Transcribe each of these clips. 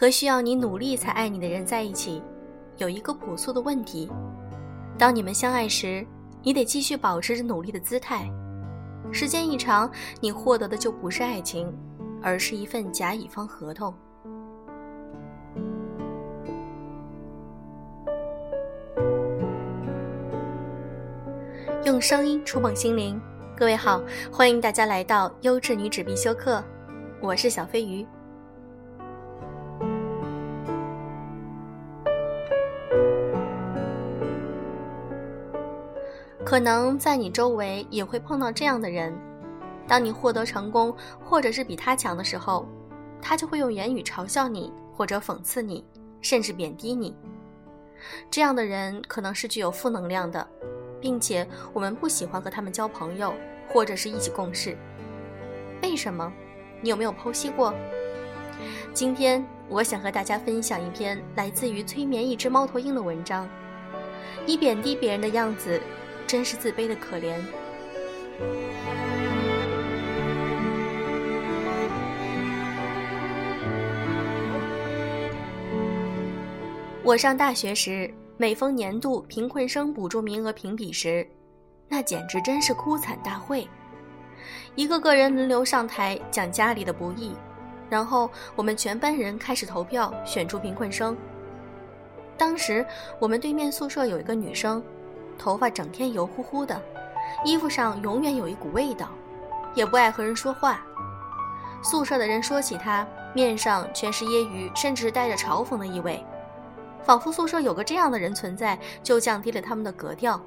和需要你努力才爱你的人在一起，有一个朴素的问题：当你们相爱时，你得继续保持着努力的姿态。时间一长，你获得的就不是爱情，而是一份甲乙方合同。用声音触碰心灵，各位好，欢迎大家来到优质女纸必修课，我是小飞鱼。可能在你周围也会碰到这样的人，当你获得成功或者是比他强的时候，他就会用言语嘲笑你，或者讽刺你，甚至贬低你。这样的人可能是具有负能量的，并且我们不喜欢和他们交朋友或者是一起共事。为什么？你有没有剖析过？今天我想和大家分享一篇来自于催眠一只猫头鹰的文章。你贬低别人的样子。真是自卑的可怜。我上大学时，每逢年度贫困生补助名额评比时，那简直真是哭惨大会。一个个人轮流上台讲家里的不易，然后我们全班人开始投票选出贫困生。当时我们对面宿舍有一个女生。头发整天油乎乎的，衣服上永远有一股味道，也不爱和人说话。宿舍的人说起他，面上全是揶揄，甚至带着嘲讽的意味，仿佛宿舍有个这样的人存在，就降低了他们的格调。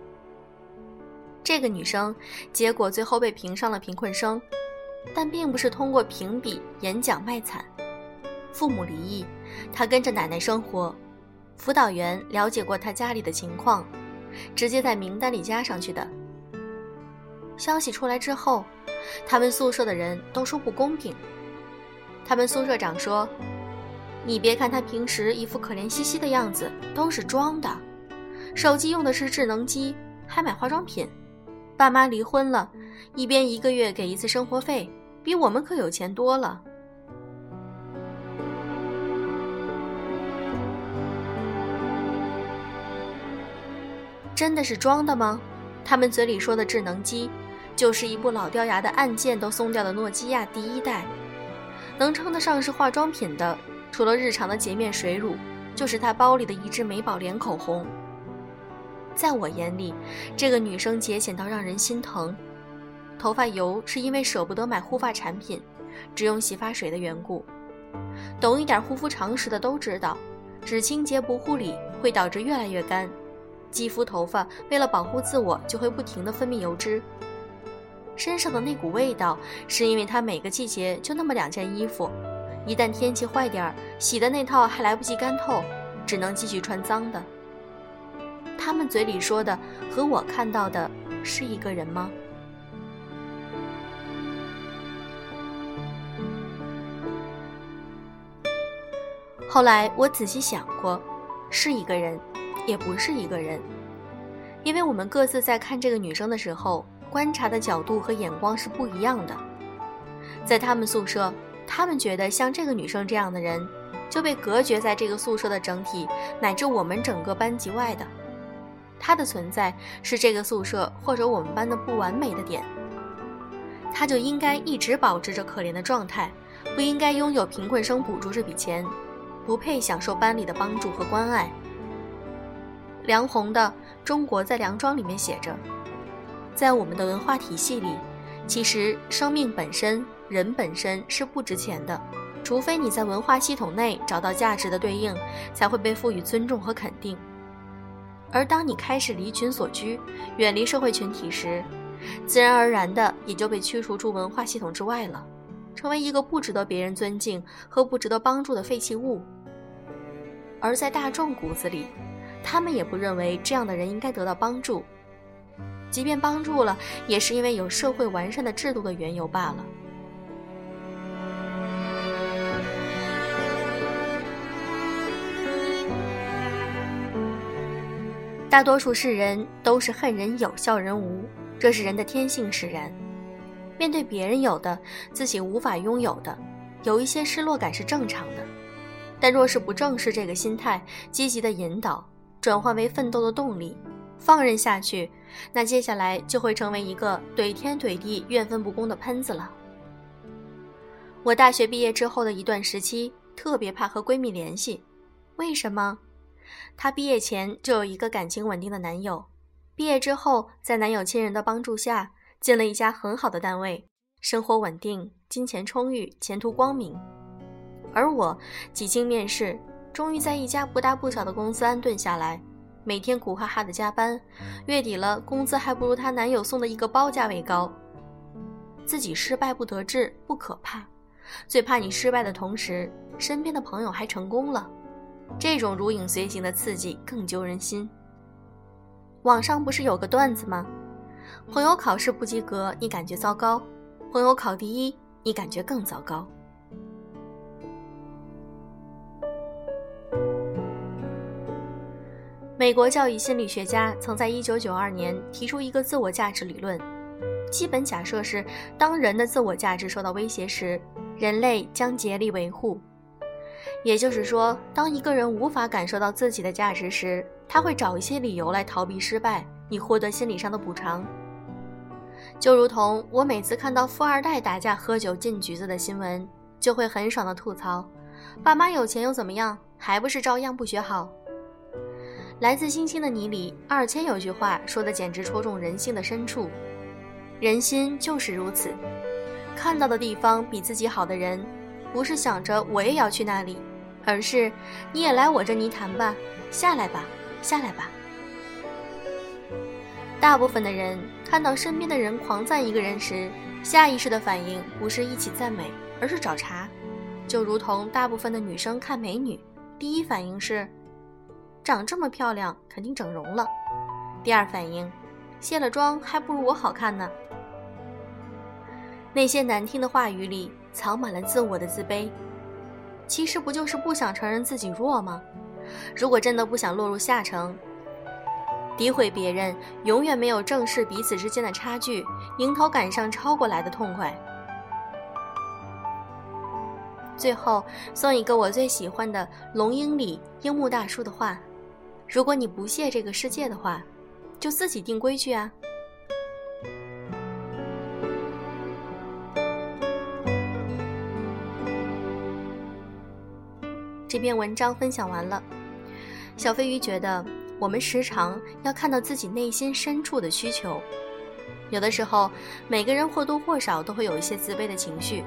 这个女生结果最后被评上了贫困生，但并不是通过评比、演讲卖惨。父母离异，她跟着奶奶生活，辅导员了解过她家里的情况。直接在名单里加上去的。消息出来之后，他们宿舍的人都说不公平。他们宿舍长说：“你别看他平时一副可怜兮兮的样子，都是装的。手机用的是智能机，还买化妆品。爸妈离婚了，一边一个月给一次生活费，比我们可有钱多了。”真的是装的吗？他们嘴里说的智能机，就是一部老掉牙的按键都松掉的诺基亚第一代。能称得上是化妆品的，除了日常的洁面水乳，就是他包里的一支美宝莲口红。在我眼里，这个女生节俭到让人心疼。头发油是因为舍不得买护发产品，只用洗发水的缘故。懂一点护肤常识的都知道，只清洁不护理会导致越来越干。肌肤、头发为了保护自我，就会不停地分泌油脂。身上的那股味道，是因为他每个季节就那么两件衣服，一旦天气坏点儿，洗的那套还来不及干透，只能继续穿脏的。他们嘴里说的和我看到的是一个人吗？后来我仔细想过，是一个人。也不是一个人，因为我们各自在看这个女生的时候，观察的角度和眼光是不一样的。在他们宿舍，他们觉得像这个女生这样的人，就被隔绝在这个宿舍的整体乃至我们整个班级外的。她的存在是这个宿舍或者我们班的不完美的点，她就应该一直保持着可怜的状态，不应该拥有贫困生补助这笔钱，不配享受班里的帮助和关爱。梁鸿的《中国在梁庄》里面写着，在我们的文化体系里，其实生命本身、人本身是不值钱的，除非你在文化系统内找到价值的对应，才会被赋予尊重和肯定。而当你开始离群所居，远离社会群体时，自然而然的也就被驱逐出文化系统之外了，成为一个不值得别人尊敬和不值得帮助的废弃物。而在大众骨子里，他们也不认为这样的人应该得到帮助，即便帮助了，也是因为有社会完善的制度的缘由罢了。大多数世人都是恨人有笑人无，这是人的天性使然。面对别人有的，自己无法拥有的，有一些失落感是正常的。但若是不正视这个心态，积极的引导，转换为奋斗的动力，放任下去，那接下来就会成为一个怼天怼地、怨愤不公的喷子了。我大学毕业之后的一段时期，特别怕和闺蜜联系，为什么？她毕业前就有一个感情稳定的男友，毕业之后，在男友亲人的帮助下，进了一家很好的单位，生活稳定，金钱充裕，前途光明。而我几经面试，终于在一家不大不小的公司安顿下来，每天苦哈哈的加班，月底了，工资还不如她男友送的一个包价位高。自己失败不得志不可怕，最怕你失败的同时，身边的朋友还成功了，这种如影随形的刺激更揪人心。网上不是有个段子吗？朋友考试不及格，你感觉糟糕；朋友考第一，你感觉更糟糕。美国教育心理学家曾在1992年提出一个自我价值理论，基本假设是：当人的自我价值受到威胁时，人类将竭力维护。也就是说，当一个人无法感受到自己的价值时，他会找一些理由来逃避失败，以获得心理上的补偿。就如同我每次看到富二代打架喝酒进局子的新闻，就会很爽的吐槽：爸妈有钱又怎么样，还不是照样不学好。来自星星的你里，二千有句话说的简直戳中人性的深处。人心就是如此，看到的地方比自己好的人，不是想着我也要去那里，而是你也来我这泥潭吧，下来吧，下来吧。大部分的人看到身边的人狂赞一个人时，下意识的反应不是一起赞美，而是找茬。就如同大部分的女生看美女，第一反应是。长这么漂亮，肯定整容了。第二反应，卸了妆还不如我好看呢。那些难听的话语里藏满了自我的自卑，其实不就是不想承认自己弱吗？如果真的不想落入下乘，诋毁别人永远没有正视彼此之间的差距，迎头赶上超过来的痛快。最后送一个我最喜欢的《龙樱》里樱木大叔的话。如果你不屑这个世界的话，就自己定规矩啊！这篇文章分享完了，小飞鱼觉得我们时常要看到自己内心深处的需求。有的时候，每个人或多或少都会有一些自卑的情绪，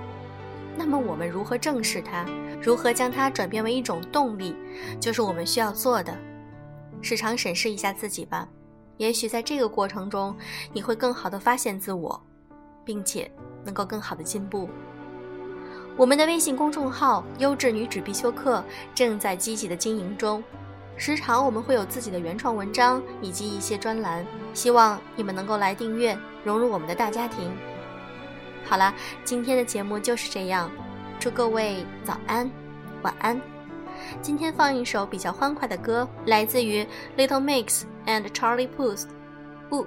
那么我们如何正视它，如何将它转变为一种动力，就是我们需要做的。时常审视一下自己吧，也许在这个过程中，你会更好的发现自我，并且能够更好的进步。我们的微信公众号“优质女子必修课”正在积极的经营中，时常我们会有自己的原创文章以及一些专栏，希望你们能够来订阅，融入我们的大家庭。好了，今天的节目就是这样，祝各位早安，晚安。今天放一首比较欢快的歌，来自于 Little Mix and Charlie Puth，《Oops》。